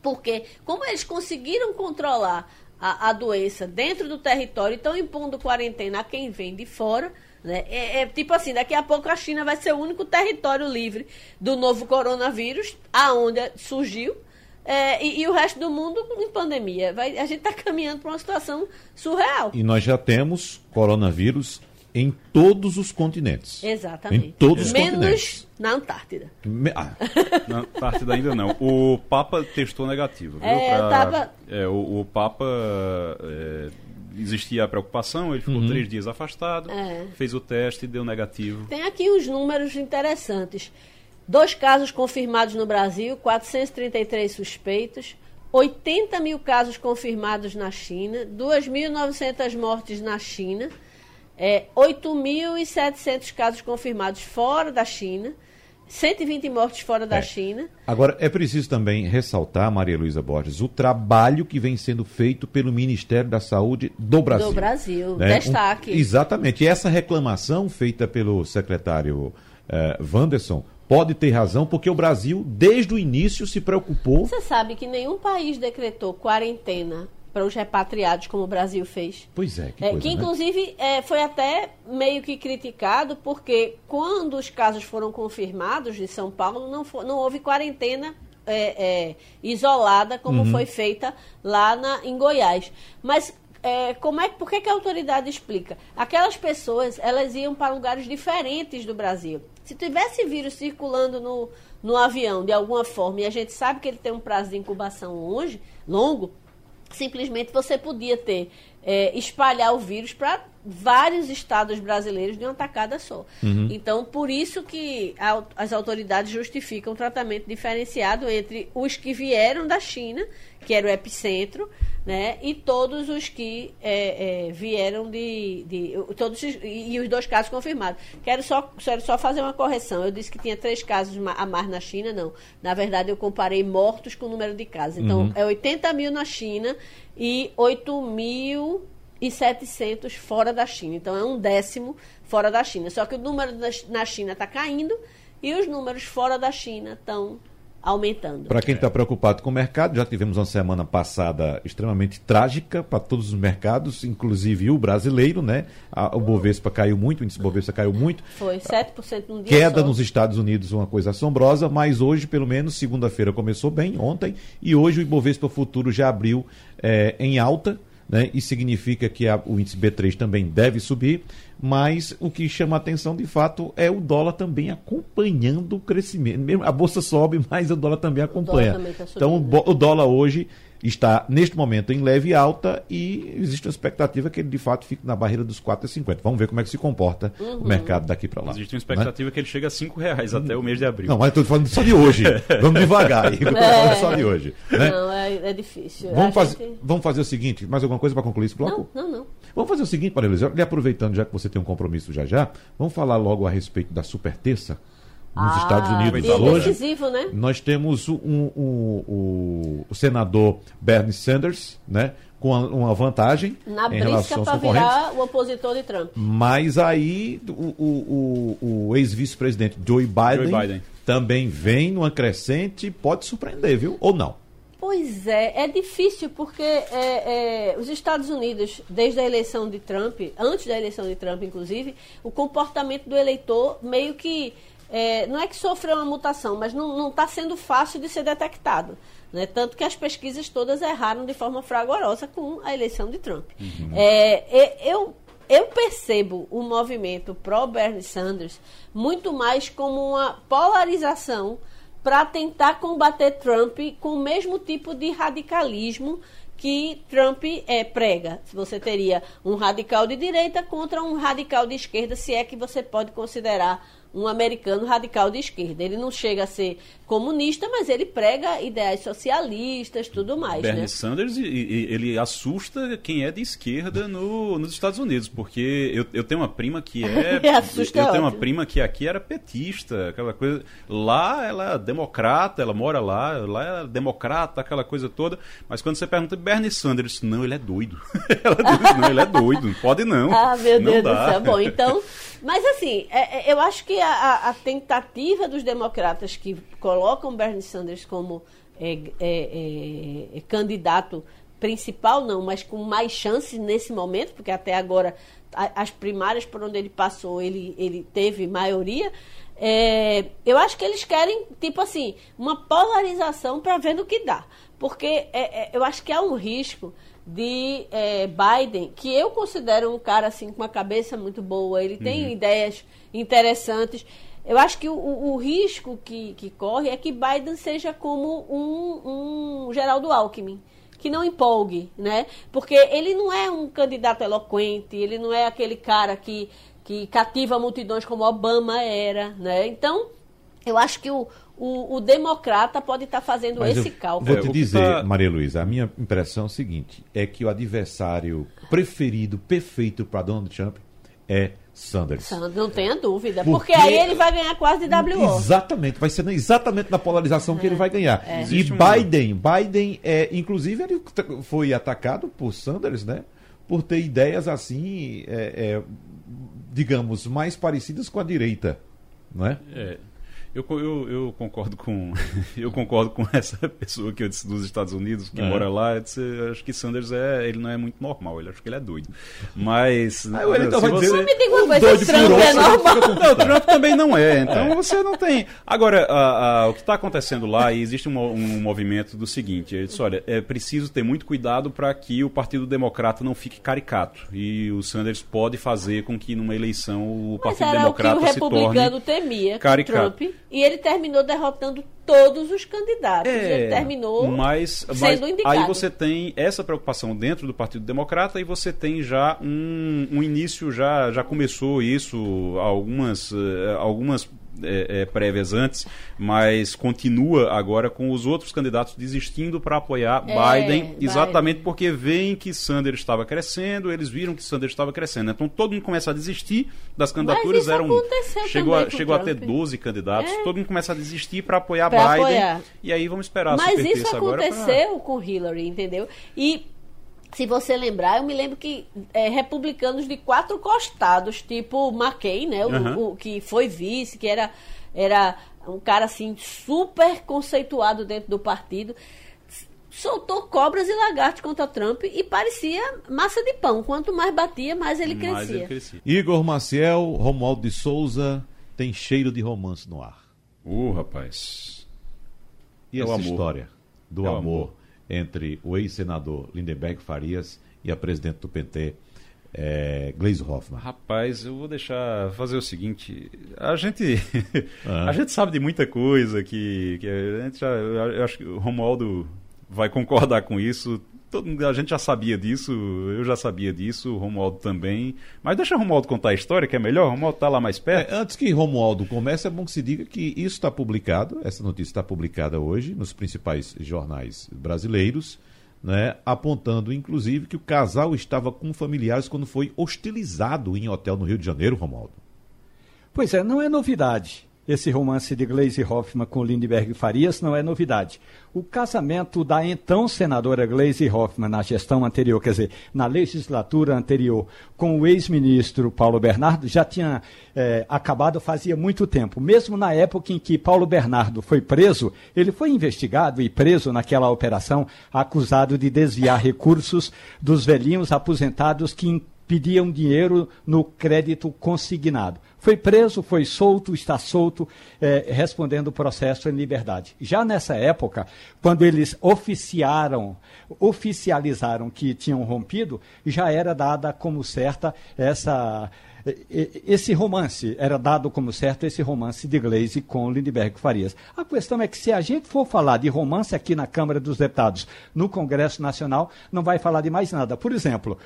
Porque, como eles conseguiram controlar a, a doença dentro do território e estão impondo quarentena a quem vem de fora, né? É, é tipo assim, daqui a pouco a China vai ser o único território livre do novo coronavírus, aonde surgiu, é, e, e o resto do mundo em pandemia. Vai, a gente está caminhando para uma situação surreal. E nós já temos coronavírus em todos os continentes. Exatamente. Em todos os Menos continentes. na Antártida. Me- ah, <laughs> Na Antártida ainda não. O Papa testou negativo, viu? É, eu tava- é, o, o Papa é, existia a preocupação, ele ficou três dias afastado, É. fez o teste e deu negativo. Tem aqui uns números interessantes. Dois casos confirmados no Brasil, 433 suspeitos, 80 mil casos confirmados na China, 2.900 mortes na China, é, 8.700 casos confirmados fora da China, 120 mortes fora da É. China. Agora, é preciso também ressaltar, Maria Luísa Borges, o trabalho que vem sendo feito pelo Ministério da Saúde do Brasil. Do Brasil, né? destaque. Um- exatamente. E essa reclamação feita pelo secretário eh, Wanderson pode ter razão, porque o Brasil, desde o início, se preocupou. Você sabe que nenhum país decretou quarentena para os repatriados como o Brasil fez? Pois é, que É, coisa, que né? inclusive é, foi até meio que criticado, porque quando os casos foram confirmados de São Paulo, não, fo- não houve quarentena é, é, isolada como Uhum. foi feita lá na, em Goiás. Mas é, como é, por que, que a autoridade explica? Aquelas pessoas elas iam para lugares diferentes do Brasil. Se tivesse vírus circulando no, no avião de alguma forma, e a gente sabe que ele tem um prazo de incubação longe, longo, simplesmente você podia ter é, espalhar o vírus para vários estados brasileiros de uma tacada só. Então, por isso que a- as autoridades justificam um tratamento diferenciado entre os que vieram da China, que era o epicentro, né, e todos os que é, é, vieram de, de todos os- e, e os dois casos confirmados. Quero só, quero só fazer uma correção. Eu disse que tinha três casos a mais na China, não. Na verdade, eu comparei mortos com o número de casos. Então, é 80 mil na China e 8.700 fora da China. Então, é um décimo fora da China. Só que o número na China está caindo e os números fora da China estão aumentando. Para quem está preocupado com o mercado, já tivemos uma semana passada extremamente trágica para todos os mercados, inclusive o brasileiro, né? A- o Bovespa caiu muito, o índice Bovespa caiu muito. Foi 7% num dia Queda só. nos Estados Unidos, uma coisa assombrosa, mas hoje, pelo menos, segunda-feira começou bem, ontem, e hoje o Ibovespa Futuro já abriu eh, em alta, né? E significa que a- o índice B3 também deve subir, mas o que chama a atenção de fato é o dólar também acompanhando o crescimento. Mesmo A bolsa sobe, <laughs> mas o dólar também acompanha. também tá então, o o dólar hoje está, neste momento, em leve alta e existe uma expectativa que ele, de fato, fique na barreira dos 4,50. Vamos ver como é que se comporta Uhum. o mercado daqui para lá. Existe uma né? expectativa que ele chega a 5 reais até o mês de abril. Não, mas estou falando só de hoje. <laughs> Vamos devagar. aí, Eu tô falando só de hoje. Né? Não, é, é difícil. Vamos, fazer, gente- vamos fazer o seguinte, mais alguma coisa para concluir esse bloco? Não, não, não. Vamos fazer o seguinte, Maria e aproveitando já que você tem um compromisso já já, vamos falar logo a respeito da super terça nos Ah, Estados Unidos dia hoje. decisivo, né? Nós temos um- um- o, o senador Bernie Sanders, né, com uma, vantagem Na em relação aos concorrentes. virar o opositor de Trump. Mas aí o, o- o- o ex-vice-presidente Joe Biden, Joe Biden. também vem numa crescente, pode surpreender, viu? Ou não? Pois é, é difícil porque é, é, os Estados Unidos, desde a eleição de Trump, antes da eleição de Trump, inclusive, o comportamento do eleitor meio que. É, não é que sofreu uma mutação, mas não está sendo fácil de ser detectado. Né? Tanto que as pesquisas todas erraram de forma fragorosa com a eleição de Trump. É, é, eu, eu percebo o movimento pró-Bernie Sanders muito mais como uma polarização para tentar combater Trump com o mesmo tipo de radicalismo que Trump é, prega. Você teria um radical de direita contra um radical de esquerda, se é que você pode considerar um americano radical de esquerda. Ele não chega a ser comunista, mas ele prega ideais socialistas, tudo mais, Bernie né? Sanders, ele assusta quem é de esquerda no- nos Estados Unidos, porque eu, eu tenho uma prima que é. <laughs> Assusta, eu é tenho uma prima que aqui era petista, aquela coisa. Lá ela é democrata, ela mora lá, lá é democrata, aquela coisa toda. Mas quando você pergunta Bernie Sanders, não, ele é doido. <laughs> ela diz, não, ele é doido, não pode não. Ah, meu Não Deus dá. do céu. Bom, então. <laughs> Mas assim, é- é- eu acho que a, a- tentativa dos democratas que colocam Bernie Sanders como é, é, é, candidato principal, não, mas com mais chances nesse momento, porque até agora a- as primárias por onde ele passou, ele, ele teve maioria. é, eu acho que eles querem, tipo assim, uma polarização para ver no que dá. Porque é, é, eu acho que há um risco de é, Biden, que eu considero um cara assim com uma cabeça muito boa, ele tem ideias interessantes. Eu acho que o, o- o risco que, que corre é que Biden seja como um, um Geraldo Alckmin, que não empolgue, né? Porque ele não é um candidato eloquente, ele não é aquele cara que, que cativa multidões como Obama era, né? Então, eu acho que o, o, o democrata pode estar fazendo Mas esse eu cálculo. Vou É, te que dizer, tá- Maria Luísa, a minha impressão é o seguinte: é que o adversário preferido, perfeito para Donald Trump é Sanders. Sandro, Não tenha dúvida. Porque- Porque aí ele vai ganhar quase de WO. Exatamente, vai ser exatamente na polarização que ele vai ganhar. E Existe um- Biden, Biden, é, inclusive, ele foi atacado por Sanders, né? Por ter ideias assim, é, é, digamos, mais parecidas com a direita, não é? É, eu, eu, eu concordo com <laughs> eu concordo com essa pessoa que eu disse dos Estados Unidos que É. mora lá. Eu disse, eu acho que Sanders é ele não é muito normal. Ele acho que ele é doido. Mas Ah, ele então vai você- dizer- Me diga uma coisa, Doido Trump é normal. <laughs> não, o Trump também não é. Então você não tem. Agora, a- a- o que está acontecendo lá, e existe um, um movimento do seguinte: ele disse, olha, é preciso ter muito cuidado para que o Partido Democrata não fique caricato. E o Sanders pode fazer com que numa eleição o Mas Partido era o que o Democrata se torne. republicano temia caricato. Trump. E ele terminou derrotando todos os candidatos. É, ele terminou mas, mas sendo indicado. aí você tem essa preocupação dentro do Partido Democrata e você tem já um, um início, já, já começou isso, algumas, eh, algumas eh, eh, prévias antes, mas continua agora com os outros candidatos desistindo para apoiar É, Biden, exatamente Biden. porque veem que Sanders estava crescendo, eles viram que Sanders estava crescendo. Então todo mundo começa a desistir das candidaturas. isso eram, chegou a, chegou a ter Trump. 12 candidatos, É. todo mundo começa a desistir para apoiar Pra Biden. apoiar. E aí vamos esperar a Mas isso agora pra- aconteceu com Hillary, entendeu? E se você lembrar, eu me lembro que é, republicanos de quatro costados, tipo McCain, né? O, o que foi vice, que era, era um cara assim super conceituado dentro do partido, soltou cobras e lagartos contra Trump e parecia massa de pão. Quanto mais batia, mais ele crescia. Mais ele crescia. Igor Maciel, Romualdo de Souza, tem cheiro de romance no ar. Uh, rapaz. E é essa história do é amor, amor, entre o ex-senador Lindenberg Farias e a presidente do PT, é, Gleisi Hoffmann. Rapaz, eu vou deixar fazer o seguinte. A gente <laughs> ah. a gente sabe de muita coisa que, que a gente já, eu acho que o Romualdo vai concordar com isso. Todo, a gente já sabia disso, eu já sabia disso, o Romualdo também. Mas deixa o Romualdo contar a história, que é melhor. O Romualdo está lá mais perto. É, antes que Romualdo comece, é bom que se diga que isso está publicado, essa notícia está publicada hoje nos principais jornais brasileiros né, apontando inclusive que o casal estava com familiares quando foi hostilizado em hotel no Rio de Janeiro, Romualdo. Pois é, não é novidade. Esse romance de Gleisi Hoffmann com Lindbergh Farias não é novidade. O casamento da então senadora Gleisi Hoffmann na gestão anterior, quer dizer, na legislatura anterior, com o ex-ministro Paulo Bernardo já tinha é, acabado fazia muito tempo. Mesmo na época em que Paulo Bernardo foi preso, ele foi investigado e preso naquela operação, acusado de desviar recursos dos velhinhos aposentados que pediam dinheiro no crédito consignado. Foi preso, foi solto, está solto, é, respondendo o processo em liberdade. Já nessa época, quando eles oficiaram, oficializaram que tinham rompido, já era dada como certa essa esse romance, era dado como certo esse romance de Gleisi com Lindbergh Farias. A questão é que se a gente for falar de romance aqui na Câmara dos Deputados, no Congresso Nacional, não vai falar de mais nada. Por exemplo,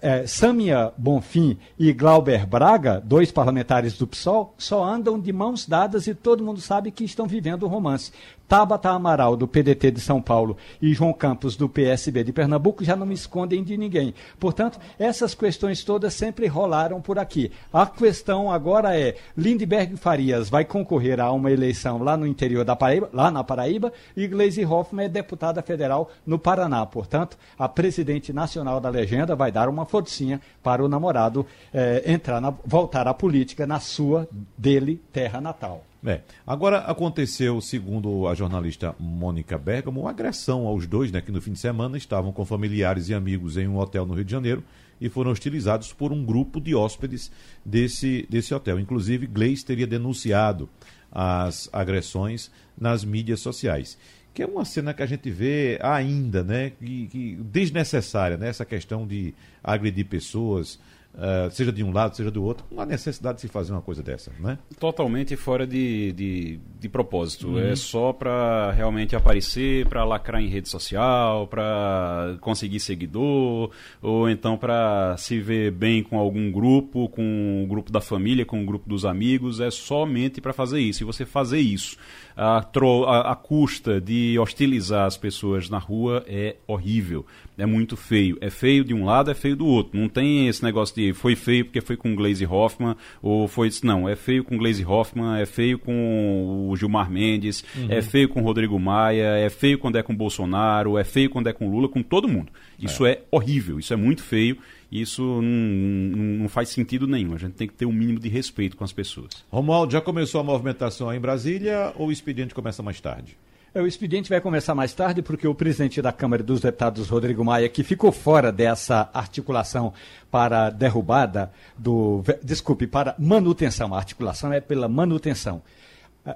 é, Samia Bonfim e Glauber Braga, dois parlamentares do PSOL, só andam de mãos dadas e todo mundo sabe que estão vivendo um romance. Tabata Amaral, do PDT de São Paulo, e João Campos, do PSB de Pernambuco, já não me escondem de ninguém. Portanto, essas questões todas sempre rolaram por aqui. A questão agora é: Lindbergh Farias vai concorrer a uma eleição lá no interior da Paraíba, lá na Paraíba, e Gleisi Hoffmann é deputada federal no Paraná. Portanto, a presidente nacional da legenda vai dar uma forcinha para o namorado eh, entrar na, voltar à política na sua, dele, terra natal. É. Agora aconteceu, segundo a jornalista Mônica Bergamo, uma agressão aos dois, né, que no fim de semana estavam com familiares e amigos em um hotel no Rio de Janeiro e foram hostilizados por um grupo de hóspedes desse, desse hotel. Inclusive, Gleice teria denunciado as agressões nas mídias sociais. Que é uma cena que a gente vê ainda, né? Que, que desnecessária, né? Essa questão de agredir pessoas, Uh, seja de um lado, seja do outro, uma necessidade de se fazer uma coisa dessa, né? Totalmente fora de, de, de propósito. Uhum. É só para realmente aparecer, para lacrar em rede social, para conseguir seguidor, ou então para se ver bem com algum grupo, com o grupo da família, com o grupo dos amigos. É somente para fazer isso. E você fazer isso a, a, a custa de hostilizar as pessoas na rua é horrível. É muito feio. É feio de um lado, é feio do outro. Não tem esse negócio de foi feio porque foi com Glaze Hoffman, ou foi. Não, é feio com Glaze Hoffman, é feio com o Gilmar Mendes, uhum. é feio com Rodrigo Maia, é feio quando é com Bolsonaro, é feio quando é com Lula, com todo mundo. Isso é, é horrível, isso é muito feio isso não, não, faz sentido nenhum. A gente tem que ter um mínimo de respeito com as pessoas. Romualdo, já começou a movimentação em Brasília ou o expediente começa mais tarde? É, o expediente vai começar mais tarde porque o presidente da Câmara dos Deputados, Rodrigo Maia, que ficou fora dessa articulação para derrubada do. Desculpe, para manutenção. A articulação é pela manutenção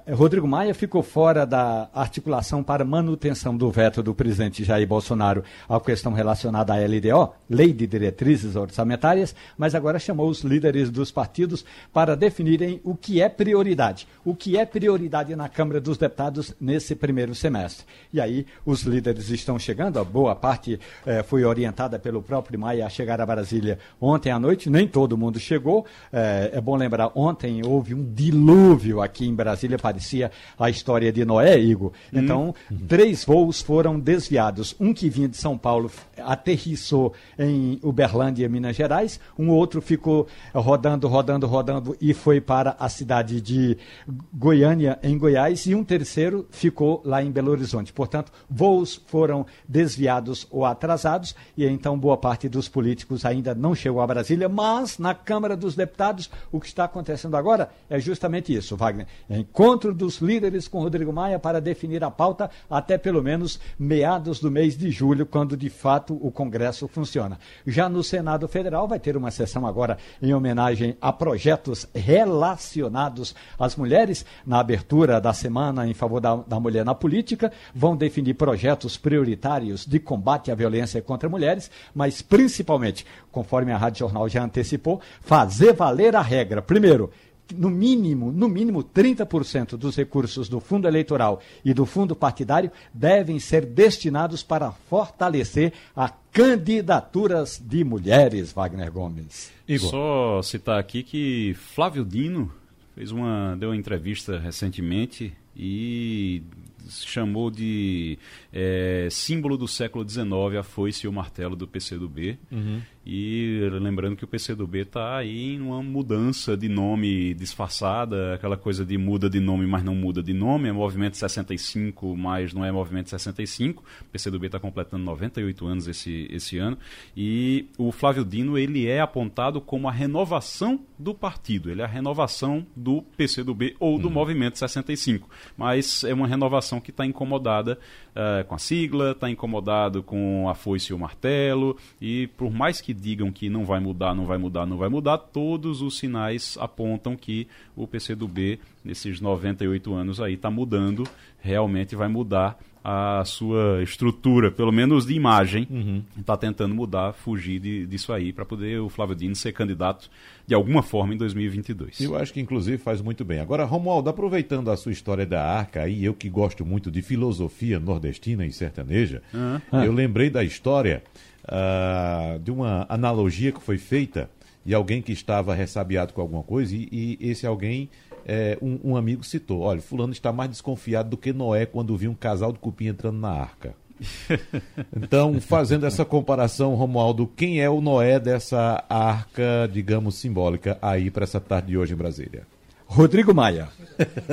Rodrigo Maia ficou fora da articulação para manutenção do veto do presidente Jair Bolsonaro à questão relacionada à LDO, Lei de Diretrizes Orçamentárias, mas agora chamou os líderes dos partidos para definirem o que é prioridade. O que é prioridade na Câmara dos Deputados nesse primeiro semestre. E aí os líderes estão chegando, a boa parte eh, foi orientada pelo próprio Maia a chegar a Brasília ontem à noite, nem todo mundo chegou. Eh, é bom lembrar, ontem houve um dilúvio aqui em Brasília parecia a história de Noé, Igor. Então, uhum. três voos foram desviados. Um que vinha de São Paulo aterrissou em Uberlândia, Minas Gerais, um outro ficou rodando, rodando, rodando e foi para a cidade de Goiânia, em Goiás, e um terceiro ficou lá em Belo Horizonte. Portanto, voos foram desviados ou atrasados, e então boa parte dos políticos ainda não chegou a Brasília, mas na Câmara dos Deputados, o que está acontecendo agora é justamente isso, Wagner. É encontro dos líderes com Rodrigo Maia para definir a pauta até pelo menos meados do mês de julho, quando de fato o Congresso funciona. Já no Senado Federal vai ter uma sessão agora em homenagem a projetos relacionados às mulheres. Na abertura da semana em favor da, da mulher na política, vão definir projetos prioritários de combate à violência contra mulheres, mas principalmente, conforme a Rádio Jornal já antecipou, fazer valer a regra. Primeiro, no mínimo, no mínimo 30% dos recursos do fundo eleitoral e do fundo partidário devem ser destinados para fortalecer a candidaturas de mulheres, Wagner Gomes. Igor. Só citar aqui que Flávio Dino fez uma deu uma entrevista recentemente e chamou de é, símbolo do século XIX a foice e o martelo do PCdoB. Uhum. E lembrando que o PCdoB está aí em uma mudança de nome disfarçada, aquela coisa de muda de nome, mas não muda de nome, é Movimento 65, mas não é Movimento 65. O PCdoB está completando 98 anos esse, esse ano. E o Flávio Dino ele é apontado como a renovação do partido, ele é a renovação do PCdoB ou do uhum. Movimento 65. Mas é uma renovação que está incomodada uh, com a sigla, está incomodado com a foice e o martelo, e por mais que digam que não vai mudar, não vai mudar, não vai mudar, todos os sinais apontam que o PCdoB, nesses 98 anos aí, está mudando, realmente vai mudar a sua estrutura, pelo menos de imagem, está uhum. tentando mudar, fugir de, disso aí, para poder o Flávio Dino ser candidato de alguma forma em 2022. Eu acho que inclusive faz muito bem. Agora, Romualdo, aproveitando a sua história da arca aí, eu que gosto muito de filosofia nordestina e sertaneja, uhum. eu lembrei da história uh, de uma analogia que foi feita de alguém que estava ressabiado com alguma coisa e, e esse alguém é, um, um, amigo citou: olha, Fulano está mais desconfiado do que Noé quando viu um casal de cupim entrando na arca. <laughs> Então, fazendo essa comparação, Romualdo, quem é o Noé dessa arca, digamos, simbólica aí para essa tarde de hoje em Brasília? Rodrigo Maia.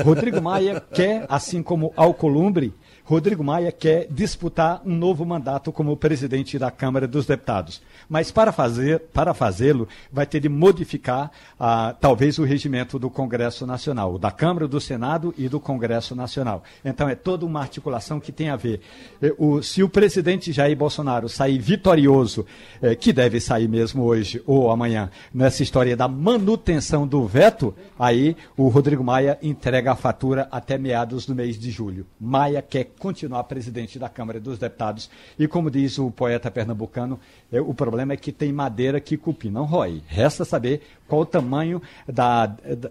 Rodrigo Maia quer, assim como Alcolumbre, Rodrigo Maia quer disputar um novo mandato como presidente da Câmara dos Deputados. Mas para fazer, para fazê-lo, vai ter de modificar ah, talvez o regimento do Congresso Nacional, da Câmara, do Senado e do Congresso Nacional. Então é toda uma articulação que tem a ver. Eh, o, se o presidente Jair Bolsonaro sair vitorioso, eh, que deve sair mesmo hoje ou amanhã, nessa história da manutenção do veto, aí o Rodrigo Maia entrega a fatura até meados do mês de julho. Maia quer continuar presidente da Câmara dos Deputados. E como diz o poeta pernambucano, é, o problema é que tem madeira que cupim não rói. Resta saber qual o tamanho da,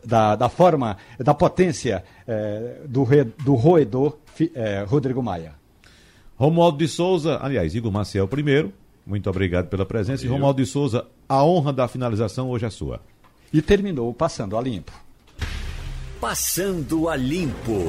da, da forma, da potência é, do, do roedor é, Rodrigo Maia. Romualdo de Souza, aliás, Igor Maciel primeiro, muito obrigado pela presença. Valeu. E Romualdo de Souza, a honra da finalização hoje é sua. E terminou passando a limpo. Passando a limpo.